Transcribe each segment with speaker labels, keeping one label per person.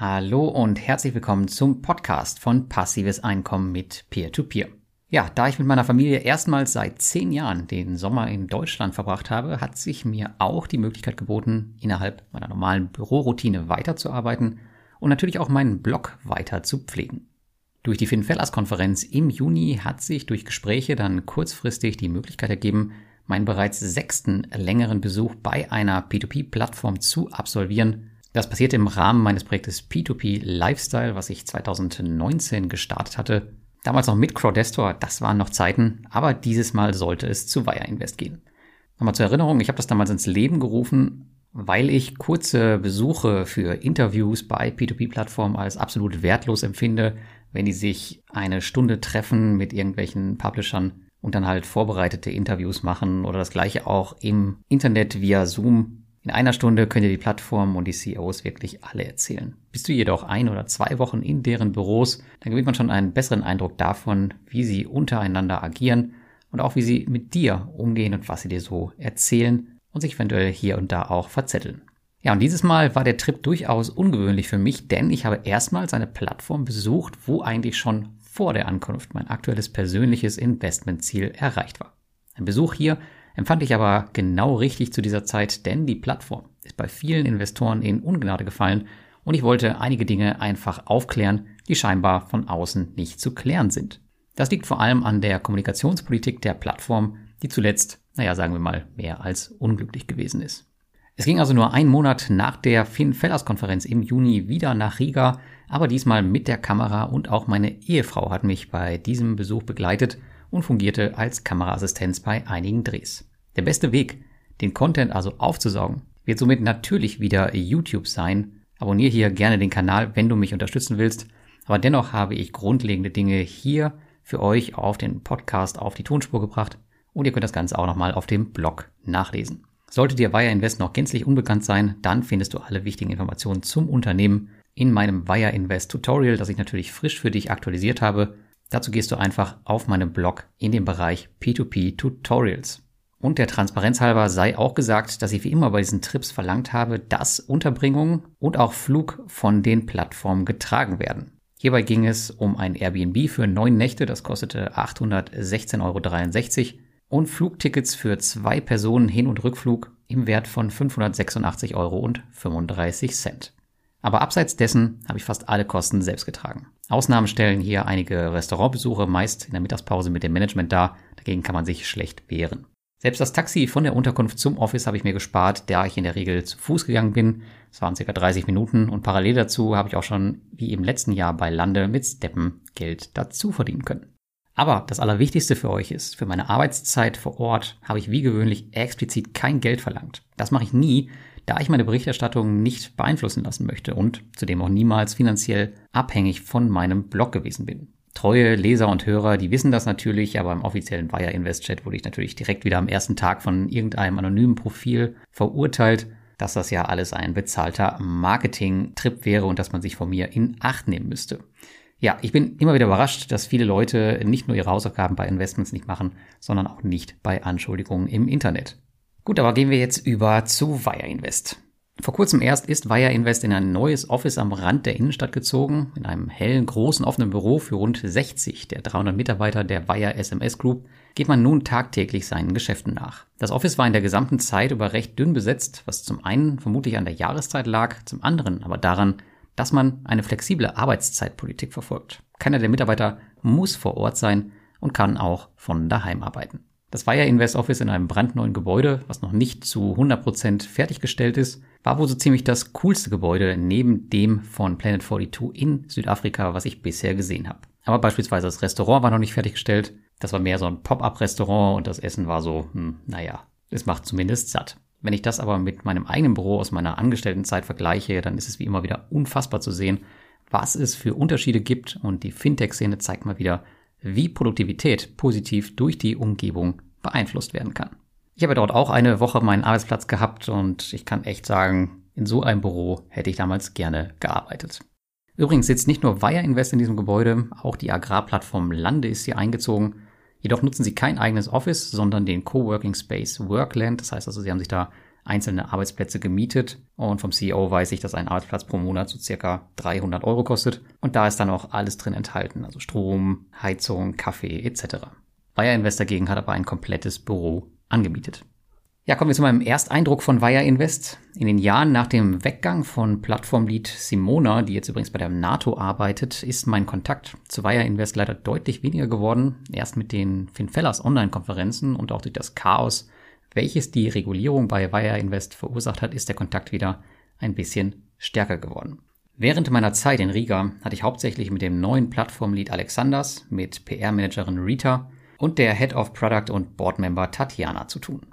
Speaker 1: Hallo und herzlich willkommen zum Podcast von Passives Einkommen mit Peer-to-Peer. -Peer. Ja, da ich mit meiner Familie erstmals seit zehn Jahren den Sommer in Deutschland verbracht habe, hat sich mir auch die Möglichkeit geboten, innerhalb meiner normalen Büroroutine weiterzuarbeiten und natürlich auch meinen Blog weiter zu pflegen. Durch die FinFellas-Konferenz im Juni hat sich durch Gespräche dann kurzfristig die Möglichkeit ergeben, meinen bereits sechsten längeren Besuch bei einer P2P-Plattform zu absolvieren das passierte im Rahmen meines Projektes P2P Lifestyle, was ich 2019 gestartet hatte. Damals noch mit Crowdestor, das waren noch Zeiten, aber dieses Mal sollte es zu Wire Invest gehen. Nochmal zur Erinnerung, ich habe das damals ins Leben gerufen, weil ich kurze Besuche für Interviews bei P2P-Plattformen als absolut wertlos empfinde, wenn die sich eine Stunde treffen mit irgendwelchen Publishern und dann halt vorbereitete Interviews machen oder das gleiche auch im Internet via Zoom in einer Stunde könnt ihr die Plattform und die CEOs wirklich alle erzählen. Bist du jedoch ein oder zwei Wochen in deren Büros, dann gewinnt man schon einen besseren Eindruck davon, wie sie untereinander agieren und auch wie sie mit dir umgehen und was sie dir so erzählen und sich eventuell hier und da auch verzetteln. Ja, und dieses Mal war der Trip durchaus ungewöhnlich für mich, denn ich habe erstmals eine Plattform besucht, wo eigentlich schon vor der Ankunft mein aktuelles persönliches Investmentziel erreicht war. Ein Besuch hier empfand ich aber genau richtig zu dieser Zeit, denn die Plattform ist bei vielen Investoren in Ungnade gefallen und ich wollte einige Dinge einfach aufklären, die scheinbar von außen nicht zu klären sind. Das liegt vor allem an der Kommunikationspolitik der Plattform, die zuletzt, naja, sagen wir mal, mehr als unglücklich gewesen ist. Es ging also nur einen Monat nach der Finn Fellers Konferenz im Juni wieder nach Riga, aber diesmal mit der Kamera und auch meine Ehefrau hat mich bei diesem Besuch begleitet und fungierte als Kameraassistenz bei einigen Drehs. Der beste Weg, den Content also aufzusaugen, wird somit natürlich wieder YouTube sein. Abonniere hier gerne den Kanal, wenn du mich unterstützen willst. Aber dennoch habe ich grundlegende Dinge hier für euch auf den Podcast, auf die Tonspur gebracht. Und ihr könnt das Ganze auch nochmal auf dem Blog nachlesen. Sollte dir Wire Invest noch gänzlich unbekannt sein, dann findest du alle wichtigen Informationen zum Unternehmen in meinem Wire Invest Tutorial, das ich natürlich frisch für dich aktualisiert habe. Dazu gehst du einfach auf meinem Blog in den Bereich P2P Tutorials. Und der Transparenz halber sei auch gesagt, dass ich wie immer bei diesen Trips verlangt habe, dass Unterbringung und auch Flug von den Plattformen getragen werden. Hierbei ging es um ein Airbnb für neun Nächte, das kostete 816,63 Euro und Flugtickets für zwei Personen Hin- und Rückflug im Wert von 586,35 Euro. Aber abseits dessen habe ich fast alle Kosten selbst getragen. Ausnahmen stellen hier einige Restaurantbesuche, meist in der Mittagspause mit dem Management dar. Dagegen kann man sich schlecht wehren. Selbst das Taxi von der Unterkunft zum Office habe ich mir gespart, da ich in der Regel zu Fuß gegangen bin. Es waren circa 30 Minuten und parallel dazu habe ich auch schon, wie im letzten Jahr bei Lande, mit Steppen Geld dazu verdienen können. Aber das Allerwichtigste für euch ist, für meine Arbeitszeit vor Ort habe ich wie gewöhnlich explizit kein Geld verlangt. Das mache ich nie, da ich meine Berichterstattung nicht beeinflussen lassen möchte und zudem auch niemals finanziell abhängig von meinem Blog gewesen bin. Treue Leser und Hörer, die wissen das natürlich, aber im offiziellen Wire Invest Chat wurde ich natürlich direkt wieder am ersten Tag von irgendeinem anonymen Profil verurteilt, dass das ja alles ein bezahlter Marketing-Trip wäre und dass man sich von mir in Acht nehmen müsste. Ja, ich bin immer wieder überrascht, dass viele Leute nicht nur ihre Hausaufgaben bei Investments nicht machen, sondern auch nicht bei Anschuldigungen im Internet. Gut, aber gehen wir jetzt über zu Wire Invest. Vor kurzem erst ist Wire Invest in ein neues Office am Rand der Innenstadt gezogen. In einem hellen, großen, offenen Büro für rund 60 der 300 Mitarbeiter der Wire SMS Group geht man nun tagtäglich seinen Geschäften nach. Das Office war in der gesamten Zeit über recht dünn besetzt, was zum einen vermutlich an der Jahreszeit lag, zum anderen aber daran, dass man eine flexible Arbeitszeitpolitik verfolgt. Keiner der Mitarbeiter muss vor Ort sein und kann auch von daheim arbeiten. Das Wire Invest Office in einem brandneuen Gebäude, was noch nicht zu 100% fertiggestellt ist, war wohl so ziemlich das coolste Gebäude neben dem von Planet 42 in Südafrika, was ich bisher gesehen habe. Aber beispielsweise das Restaurant war noch nicht fertiggestellt. Das war mehr so ein Pop-up-Restaurant und das Essen war so, hm, naja, es macht zumindest satt. Wenn ich das aber mit meinem eigenen Büro aus meiner Angestelltenzeit vergleiche, dann ist es wie immer wieder unfassbar zu sehen, was es für Unterschiede gibt und die Fintech-Szene zeigt mal wieder, wie Produktivität positiv durch die Umgebung beeinflusst werden kann. Ich habe dort auch eine Woche meinen Arbeitsplatz gehabt und ich kann echt sagen, in so einem Büro hätte ich damals gerne gearbeitet. Übrigens sitzt nicht nur Wire Invest in diesem Gebäude, auch die Agrarplattform Lande ist hier eingezogen. Jedoch nutzen sie kein eigenes Office, sondern den Coworking Space Workland. Das heißt also, sie haben sich da einzelne Arbeitsplätze gemietet und vom CEO weiß ich, dass ein Arbeitsplatz pro Monat so circa 300 Euro kostet und da ist dann auch alles drin enthalten, also Strom, Heizung, Kaffee etc. Wire Invest dagegen hat aber ein komplettes Büro angemietet. Ja, kommen wir zu meinem Ersteindruck von Wire Invest. In den Jahren nach dem Weggang von Plattformlead Simona, die jetzt übrigens bei der NATO arbeitet, ist mein Kontakt zu Wire Invest leider deutlich weniger geworden. Erst mit den FinFellers Online-Konferenzen und auch durch das Chaos, welches die Regulierung bei Wire Invest verursacht hat, ist der Kontakt wieder ein bisschen stärker geworden. Während meiner Zeit in Riga hatte ich hauptsächlich mit dem neuen Plattformlead Alexanders, mit PR-Managerin Rita und der Head of Product und Boardmember Tatjana zu tun.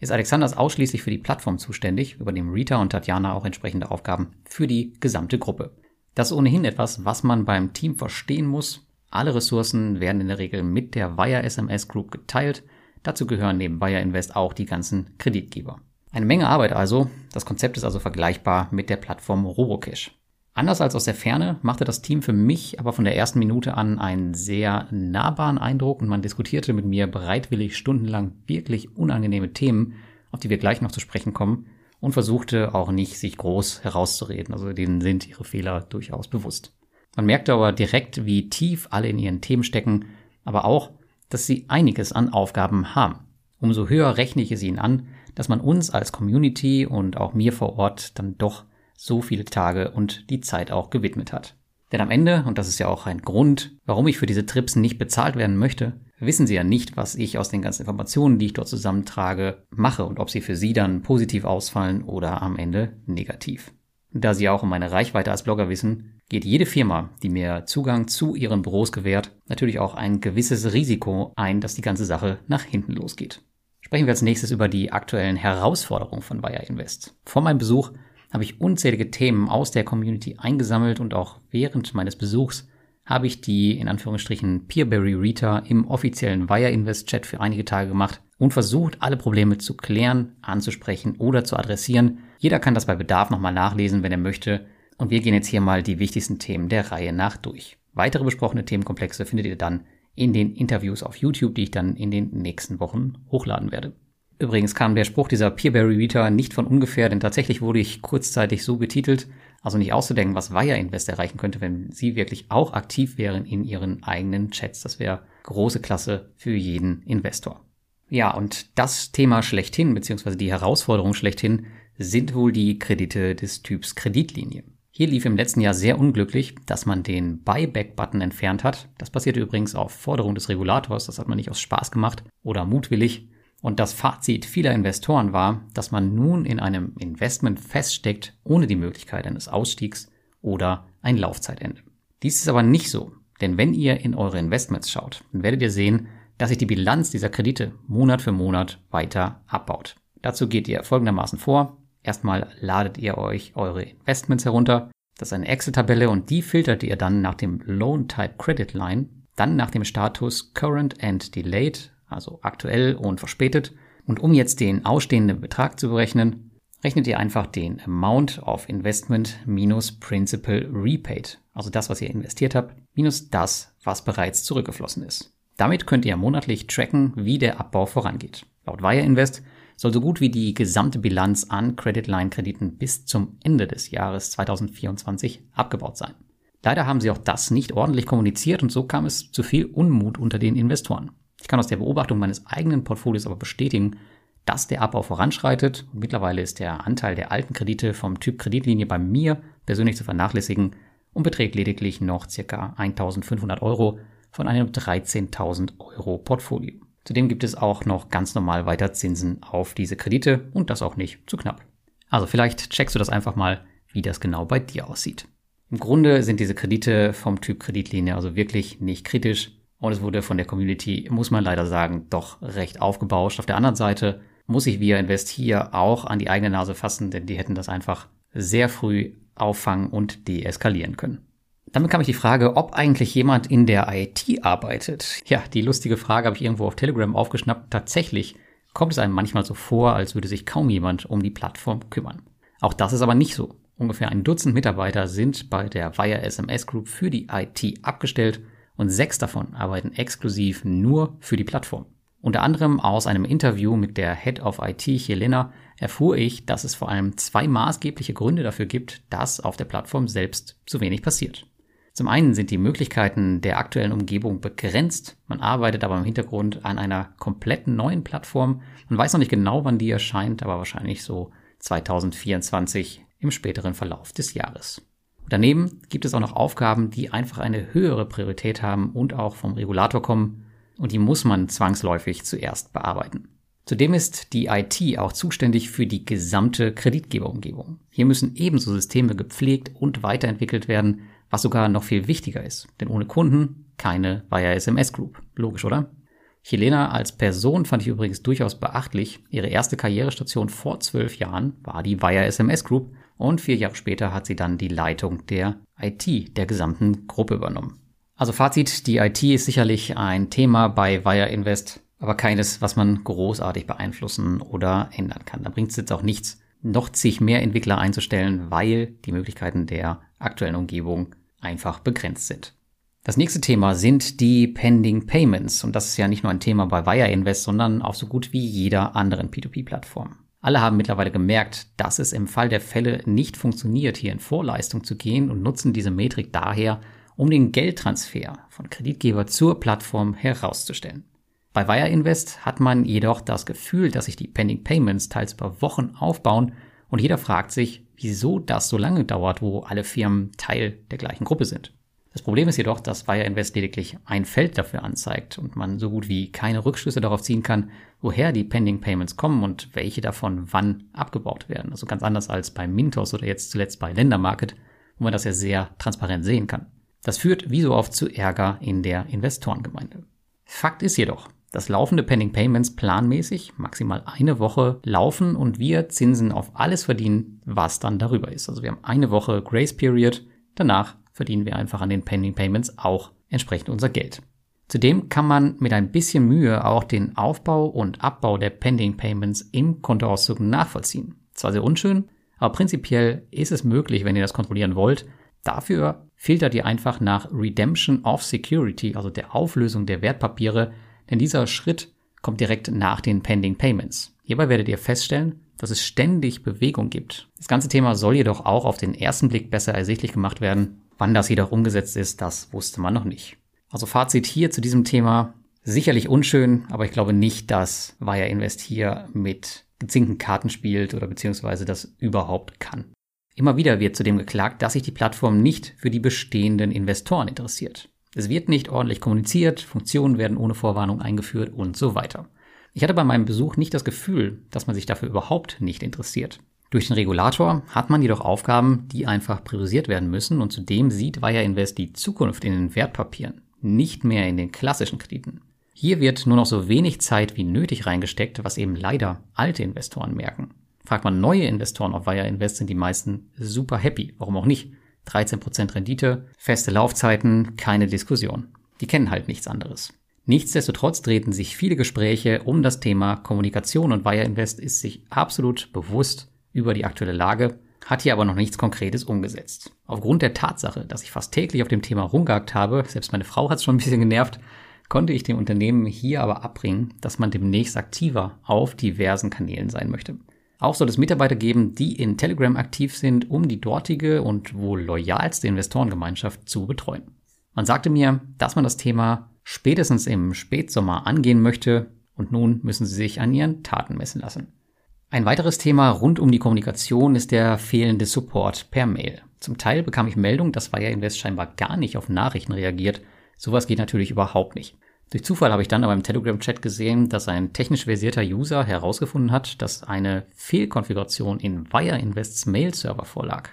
Speaker 1: Ist Alexanders ausschließlich für die Plattform zuständig, übernehmen Rita und Tatjana auch entsprechende Aufgaben für die gesamte Gruppe. Das ist ohnehin etwas, was man beim Team verstehen muss. Alle Ressourcen werden in der Regel mit der Wire SMS Group geteilt. Dazu gehören neben Wire Invest auch die ganzen Kreditgeber. Eine Menge Arbeit also. Das Konzept ist also vergleichbar mit der Plattform Robocash. Anders als aus der Ferne machte das Team für mich aber von der ersten Minute an einen sehr nahbaren Eindruck und man diskutierte mit mir bereitwillig stundenlang wirklich unangenehme Themen, auf die wir gleich noch zu sprechen kommen, und versuchte auch nicht, sich groß herauszureden. Also denen sind ihre Fehler durchaus bewusst. Man merkte aber direkt, wie tief alle in ihren Themen stecken, aber auch, dass sie einiges an Aufgaben haben. Umso höher rechne ich es ihnen an, dass man uns als Community und auch mir vor Ort dann doch so viele Tage und die Zeit auch gewidmet hat. Denn am Ende, und das ist ja auch ein Grund, warum ich für diese Trips nicht bezahlt werden möchte, wissen Sie ja nicht, was ich aus den ganzen Informationen, die ich dort zusammentrage, mache und ob sie für Sie dann positiv ausfallen oder am Ende negativ. Da Sie auch um meine Reichweite als Blogger wissen, geht jede Firma, die mir Zugang zu ihren Büros gewährt, natürlich auch ein gewisses Risiko ein, dass die ganze Sache nach hinten losgeht. Sprechen wir als nächstes über die aktuellen Herausforderungen von Wire Invest. Vor meinem Besuch habe ich unzählige Themen aus der Community eingesammelt und auch während meines Besuchs habe ich die in Anführungsstrichen Peerberry Rita im offiziellen Wire Invest Chat für einige Tage gemacht und versucht, alle Probleme zu klären, anzusprechen oder zu adressieren. Jeder kann das bei Bedarf nochmal nachlesen, wenn er möchte. Und wir gehen jetzt hier mal die wichtigsten Themen der Reihe nach durch. Weitere besprochene Themenkomplexe findet ihr dann in den Interviews auf YouTube, die ich dann in den nächsten Wochen hochladen werde. Übrigens kam der Spruch dieser Peerberry Reader nicht von ungefähr, denn tatsächlich wurde ich kurzzeitig so betitelt, also nicht auszudenken, was Wire Invest erreichen könnte, wenn sie wirklich auch aktiv wären in ihren eigenen Chats. Das wäre große Klasse für jeden Investor. Ja, und das Thema schlechthin, beziehungsweise die Herausforderung schlechthin, sind wohl die Kredite des Typs Kreditlinie. Hier lief im letzten Jahr sehr unglücklich, dass man den Buyback-Button entfernt hat. Das passierte übrigens auf Forderung des Regulators, das hat man nicht aus Spaß gemacht oder mutwillig, und das Fazit vieler Investoren war, dass man nun in einem Investment feststeckt, ohne die Möglichkeit eines Ausstiegs oder ein Laufzeitende. Dies ist aber nicht so, denn wenn ihr in eure Investments schaut, dann werdet ihr sehen, dass sich die Bilanz dieser Kredite Monat für Monat weiter abbaut. Dazu geht ihr folgendermaßen vor. Erstmal ladet ihr euch eure Investments herunter. Das ist eine Excel-Tabelle und die filtert ihr dann nach dem Loan Type Credit Line, dann nach dem Status Current and Delayed also aktuell und verspätet. Und um jetzt den ausstehenden Betrag zu berechnen, rechnet ihr einfach den Amount of Investment minus Principal Repaid, also das, was ihr investiert habt, minus das, was bereits zurückgeflossen ist. Damit könnt ihr monatlich tracken, wie der Abbau vorangeht. Laut Wire Invest soll so gut wie die gesamte Bilanz an Credit Line Krediten bis zum Ende des Jahres 2024 abgebaut sein. Leider haben sie auch das nicht ordentlich kommuniziert und so kam es zu viel Unmut unter den Investoren. Ich kann aus der Beobachtung meines eigenen Portfolios aber bestätigen, dass der Abbau voranschreitet. Mittlerweile ist der Anteil der alten Kredite vom Typ Kreditlinie bei mir persönlich zu vernachlässigen und beträgt lediglich noch ca. 1500 Euro von einem 13.000 Euro Portfolio. Zudem gibt es auch noch ganz normal weiter Zinsen auf diese Kredite und das auch nicht zu knapp. Also vielleicht checkst du das einfach mal, wie das genau bei dir aussieht. Im Grunde sind diese Kredite vom Typ Kreditlinie also wirklich nicht kritisch. Und es wurde von der Community, muss man leider sagen, doch recht aufgebauscht. Auf der anderen Seite muss ich via Invest hier auch an die eigene Nase fassen, denn die hätten das einfach sehr früh auffangen und deeskalieren können. Damit kam ich die Frage, ob eigentlich jemand in der IT arbeitet. Ja, die lustige Frage habe ich irgendwo auf Telegram aufgeschnappt. Tatsächlich kommt es einem manchmal so vor, als würde sich kaum jemand um die Plattform kümmern. Auch das ist aber nicht so. Ungefähr ein Dutzend Mitarbeiter sind bei der Wire SMS Group für die IT abgestellt und sechs davon arbeiten exklusiv nur für die Plattform. Unter anderem aus einem Interview mit der Head of IT Helena erfuhr ich, dass es vor allem zwei maßgebliche Gründe dafür gibt, dass auf der Plattform selbst zu wenig passiert. Zum einen sind die Möglichkeiten der aktuellen Umgebung begrenzt. Man arbeitet aber im Hintergrund an einer kompletten neuen Plattform. Man weiß noch nicht genau, wann die erscheint, aber wahrscheinlich so 2024 im späteren Verlauf des Jahres. Daneben gibt es auch noch Aufgaben, die einfach eine höhere Priorität haben und auch vom Regulator kommen. Und die muss man zwangsläufig zuerst bearbeiten. Zudem ist die IT auch zuständig für die gesamte Kreditgeberumgebung. Hier müssen ebenso Systeme gepflegt und weiterentwickelt werden, was sogar noch viel wichtiger ist. Denn ohne Kunden keine Via SMS Group. Logisch, oder? Helena als Person fand ich übrigens durchaus beachtlich. Ihre erste Karrierestation vor zwölf Jahren war die Via SMS Group und vier Jahre später hat sie dann die Leitung der IT der gesamten Gruppe übernommen. Also Fazit, die IT ist sicherlich ein Thema bei Via Invest, aber keines, was man großartig beeinflussen oder ändern kann. Da bringt es jetzt auch nichts, noch zig mehr Entwickler einzustellen, weil die Möglichkeiten der aktuellen Umgebung einfach begrenzt sind. Das nächste Thema sind die Pending Payments. Und das ist ja nicht nur ein Thema bei Wire Invest, sondern auch so gut wie jeder anderen P2P-Plattform. Alle haben mittlerweile gemerkt, dass es im Fall der Fälle nicht funktioniert, hier in Vorleistung zu gehen und nutzen diese Metrik daher, um den Geldtransfer von Kreditgeber zur Plattform herauszustellen. Bei Wire Invest hat man jedoch das Gefühl, dass sich die Pending Payments teils über Wochen aufbauen und jeder fragt sich, wieso das so lange dauert, wo alle Firmen Teil der gleichen Gruppe sind. Das Problem ist jedoch, dass Wire Invest lediglich ein Feld dafür anzeigt und man so gut wie keine Rückschlüsse darauf ziehen kann, woher die Pending Payments kommen und welche davon wann abgebaut werden. Also ganz anders als bei Mintos oder jetzt zuletzt bei Ländermarket, wo man das ja sehr transparent sehen kann. Das führt wie so oft zu Ärger in der Investorengemeinde. Fakt ist jedoch, dass laufende Pending Payments planmäßig maximal eine Woche laufen und wir Zinsen auf alles verdienen, was dann darüber ist. Also wir haben eine Woche Grace Period, danach verdienen wir einfach an den Pending Payments auch entsprechend unser Geld. Zudem kann man mit ein bisschen Mühe auch den Aufbau und Abbau der Pending Payments im Kontoauszug nachvollziehen. Zwar sehr unschön, aber prinzipiell ist es möglich, wenn ihr das kontrollieren wollt. Dafür filtert ihr einfach nach Redemption of Security, also der Auflösung der Wertpapiere, denn dieser Schritt kommt direkt nach den Pending Payments. Hierbei werdet ihr feststellen, dass es ständig Bewegung gibt. Das ganze Thema soll jedoch auch auf den ersten Blick besser ersichtlich gemacht werden. Wann das jedoch umgesetzt ist, das wusste man noch nicht. Also Fazit hier zu diesem Thema. Sicherlich unschön, aber ich glaube nicht, dass Wire Invest hier mit gezinkten Karten spielt oder beziehungsweise das überhaupt kann. Immer wieder wird zudem geklagt, dass sich die Plattform nicht für die bestehenden Investoren interessiert. Es wird nicht ordentlich kommuniziert, Funktionen werden ohne Vorwarnung eingeführt und so weiter. Ich hatte bei meinem Besuch nicht das Gefühl, dass man sich dafür überhaupt nicht interessiert. Durch den Regulator hat man jedoch Aufgaben, die einfach priorisiert werden müssen und zudem sieht Wire Invest die Zukunft in den Wertpapieren, nicht mehr in den klassischen Krediten. Hier wird nur noch so wenig Zeit wie nötig reingesteckt, was eben leider alte Investoren merken. Fragt man neue Investoren auf Wire Invest, sind die meisten super happy. Warum auch nicht? 13% Rendite, feste Laufzeiten, keine Diskussion. Die kennen halt nichts anderes. Nichtsdestotrotz drehten sich viele Gespräche um das Thema Kommunikation und Wire Invest ist sich absolut bewusst über die aktuelle Lage, hat hier aber noch nichts Konkretes umgesetzt. Aufgrund der Tatsache, dass ich fast täglich auf dem Thema rumgehakt habe, selbst meine Frau hat es schon ein bisschen genervt, konnte ich dem Unternehmen hier aber abbringen, dass man demnächst aktiver auf diversen Kanälen sein möchte. Auch soll es Mitarbeiter geben, die in Telegram aktiv sind, um die dortige und wohl loyalste Investorengemeinschaft zu betreuen. Man sagte mir, dass man das Thema spätestens im Spätsommer angehen möchte und nun müssen sie sich an ihren Taten messen lassen. Ein weiteres Thema rund um die Kommunikation ist der fehlende Support per Mail. Zum Teil bekam ich Meldung, dass Wire Invest scheinbar gar nicht auf Nachrichten reagiert. Sowas geht natürlich überhaupt nicht. Durch Zufall habe ich dann aber im Telegram-Chat gesehen, dass ein technisch versierter User herausgefunden hat, dass eine Fehlkonfiguration in Wire Invests Mail-Server vorlag.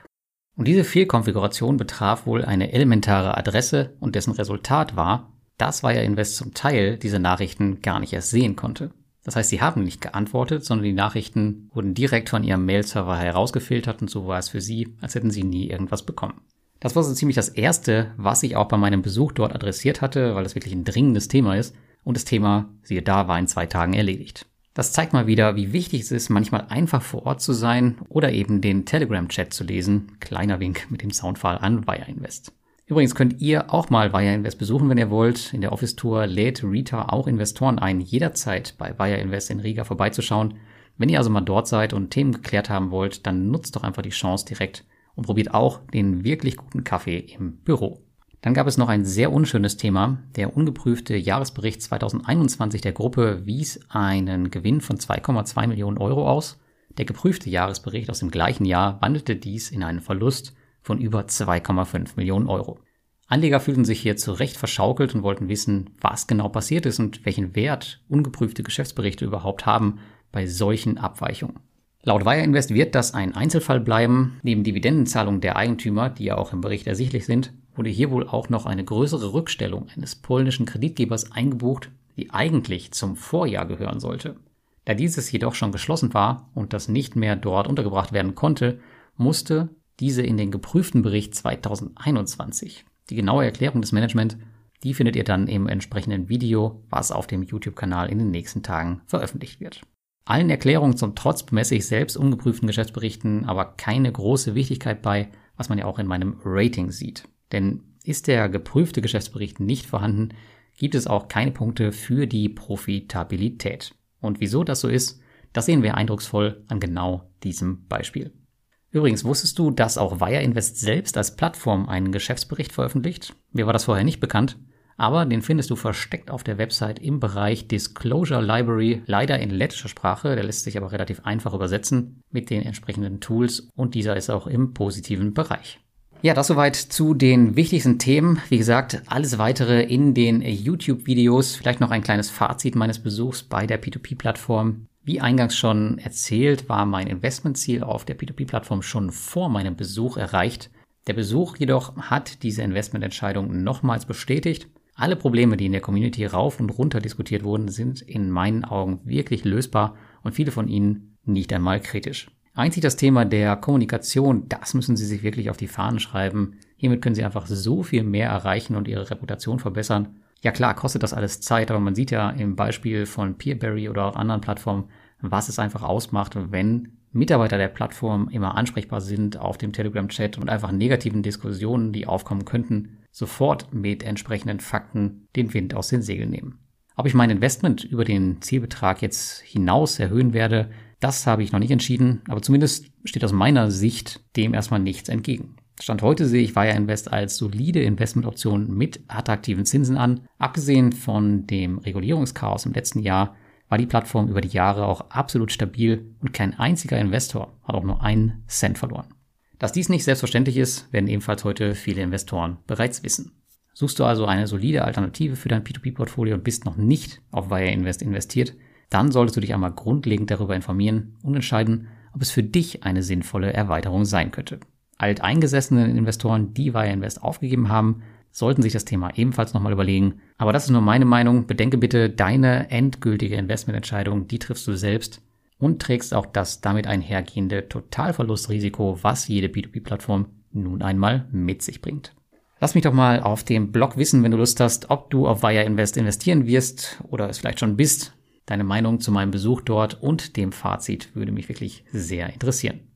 Speaker 1: Und diese Fehlkonfiguration betraf wohl eine elementare Adresse und dessen Resultat war, dass Wire Invest zum Teil diese Nachrichten gar nicht erst sehen konnte. Das heißt, sie haben nicht geantwortet, sondern die Nachrichten wurden direkt von ihrem Mail-Server herausgefiltert und so war es für sie, als hätten sie nie irgendwas bekommen. Das war so ziemlich das erste, was ich auch bei meinem Besuch dort adressiert hatte, weil das wirklich ein dringendes Thema ist. Und das Thema, siehe da, war in zwei Tagen erledigt. Das zeigt mal wieder, wie wichtig es ist, manchmal einfach vor Ort zu sein oder eben den Telegram-Chat zu lesen. Kleiner Wink mit dem Soundfall an Wire Invest. Übrigens könnt ihr auch mal Wire Invest besuchen, wenn ihr wollt. In der Office Tour lädt Rita auch Investoren ein, jederzeit bei Wire Invest in Riga vorbeizuschauen. Wenn ihr also mal dort seid und Themen geklärt haben wollt, dann nutzt doch einfach die Chance direkt und probiert auch den wirklich guten Kaffee im Büro. Dann gab es noch ein sehr unschönes Thema. Der ungeprüfte Jahresbericht 2021 der Gruppe wies einen Gewinn von 2,2 Millionen Euro aus. Der geprüfte Jahresbericht aus dem gleichen Jahr wandelte dies in einen Verlust von über 2,5 Millionen Euro. Anleger fühlten sich hier zu Recht verschaukelt und wollten wissen, was genau passiert ist und welchen Wert ungeprüfte Geschäftsberichte überhaupt haben bei solchen Abweichungen. Laut Wire Invest wird das ein Einzelfall bleiben. Neben Dividendenzahlungen der Eigentümer, die ja auch im Bericht ersichtlich sind, wurde hier wohl auch noch eine größere Rückstellung eines polnischen Kreditgebers eingebucht, die eigentlich zum Vorjahr gehören sollte. Da dieses jedoch schon geschlossen war und das nicht mehr dort untergebracht werden konnte, musste diese in den geprüften Bericht 2021. Die genaue Erklärung des Management, die findet ihr dann im entsprechenden Video, was auf dem YouTube-Kanal in den nächsten Tagen veröffentlicht wird. Allen Erklärungen zum Trotz bemesse ich selbst ungeprüften Geschäftsberichten aber keine große Wichtigkeit bei, was man ja auch in meinem Rating sieht. Denn ist der geprüfte Geschäftsbericht nicht vorhanden, gibt es auch keine Punkte für die Profitabilität. Und wieso das so ist, das sehen wir eindrucksvoll an genau diesem Beispiel. Übrigens, wusstest du, dass auch Wire Invest selbst als Plattform einen Geschäftsbericht veröffentlicht? Mir war das vorher nicht bekannt, aber den findest du versteckt auf der Website im Bereich Disclosure Library, leider in lettischer Sprache, der lässt sich aber relativ einfach übersetzen mit den entsprechenden Tools und dieser ist auch im positiven Bereich. Ja, das soweit zu den wichtigsten Themen. Wie gesagt, alles weitere in den YouTube-Videos. Vielleicht noch ein kleines Fazit meines Besuchs bei der P2P-Plattform. Wie eingangs schon erzählt, war mein Investmentziel auf der P2P-Plattform schon vor meinem Besuch erreicht. Der Besuch jedoch hat diese Investmententscheidung nochmals bestätigt. Alle Probleme, die in der Community rauf und runter diskutiert wurden, sind in meinen Augen wirklich lösbar und viele von ihnen nicht einmal kritisch. Einzig das Thema der Kommunikation, das müssen Sie sich wirklich auf die Fahnen schreiben. Hiermit können Sie einfach so viel mehr erreichen und Ihre Reputation verbessern. Ja klar, kostet das alles Zeit, aber man sieht ja im Beispiel von Peerberry oder auch anderen Plattformen, was es einfach ausmacht, wenn Mitarbeiter der Plattform immer ansprechbar sind auf dem Telegram-Chat und einfach negativen Diskussionen, die aufkommen könnten, sofort mit entsprechenden Fakten den Wind aus den Segeln nehmen. Ob ich mein Investment über den Zielbetrag jetzt hinaus erhöhen werde, das habe ich noch nicht entschieden, aber zumindest steht aus meiner Sicht dem erstmal nichts entgegen. Stand heute sehe ich Wire Invest als solide Investmentoption mit attraktiven Zinsen an. Abgesehen von dem Regulierungschaos im letzten Jahr war die Plattform über die Jahre auch absolut stabil und kein einziger Investor hat auch nur einen Cent verloren. Dass dies nicht selbstverständlich ist, werden ebenfalls heute viele Investoren bereits wissen. Suchst du also eine solide Alternative für dein P2P-Portfolio und bist noch nicht auf Wire Invest investiert, dann solltest du dich einmal grundlegend darüber informieren und entscheiden, ob es für dich eine sinnvolle Erweiterung sein könnte. Alteingesessenen Investoren, die Wire Invest aufgegeben haben, sollten sich das Thema ebenfalls nochmal überlegen. Aber das ist nur meine Meinung. Bedenke bitte, deine endgültige Investmententscheidung, die triffst du selbst und trägst auch das damit einhergehende Totalverlustrisiko, was jede B2B-Plattform nun einmal mit sich bringt. Lass mich doch mal auf dem Blog wissen, wenn du Lust hast, ob du auf Wire Invest investieren wirst oder es vielleicht schon bist. Deine Meinung zu meinem Besuch dort und dem Fazit würde mich wirklich sehr interessieren.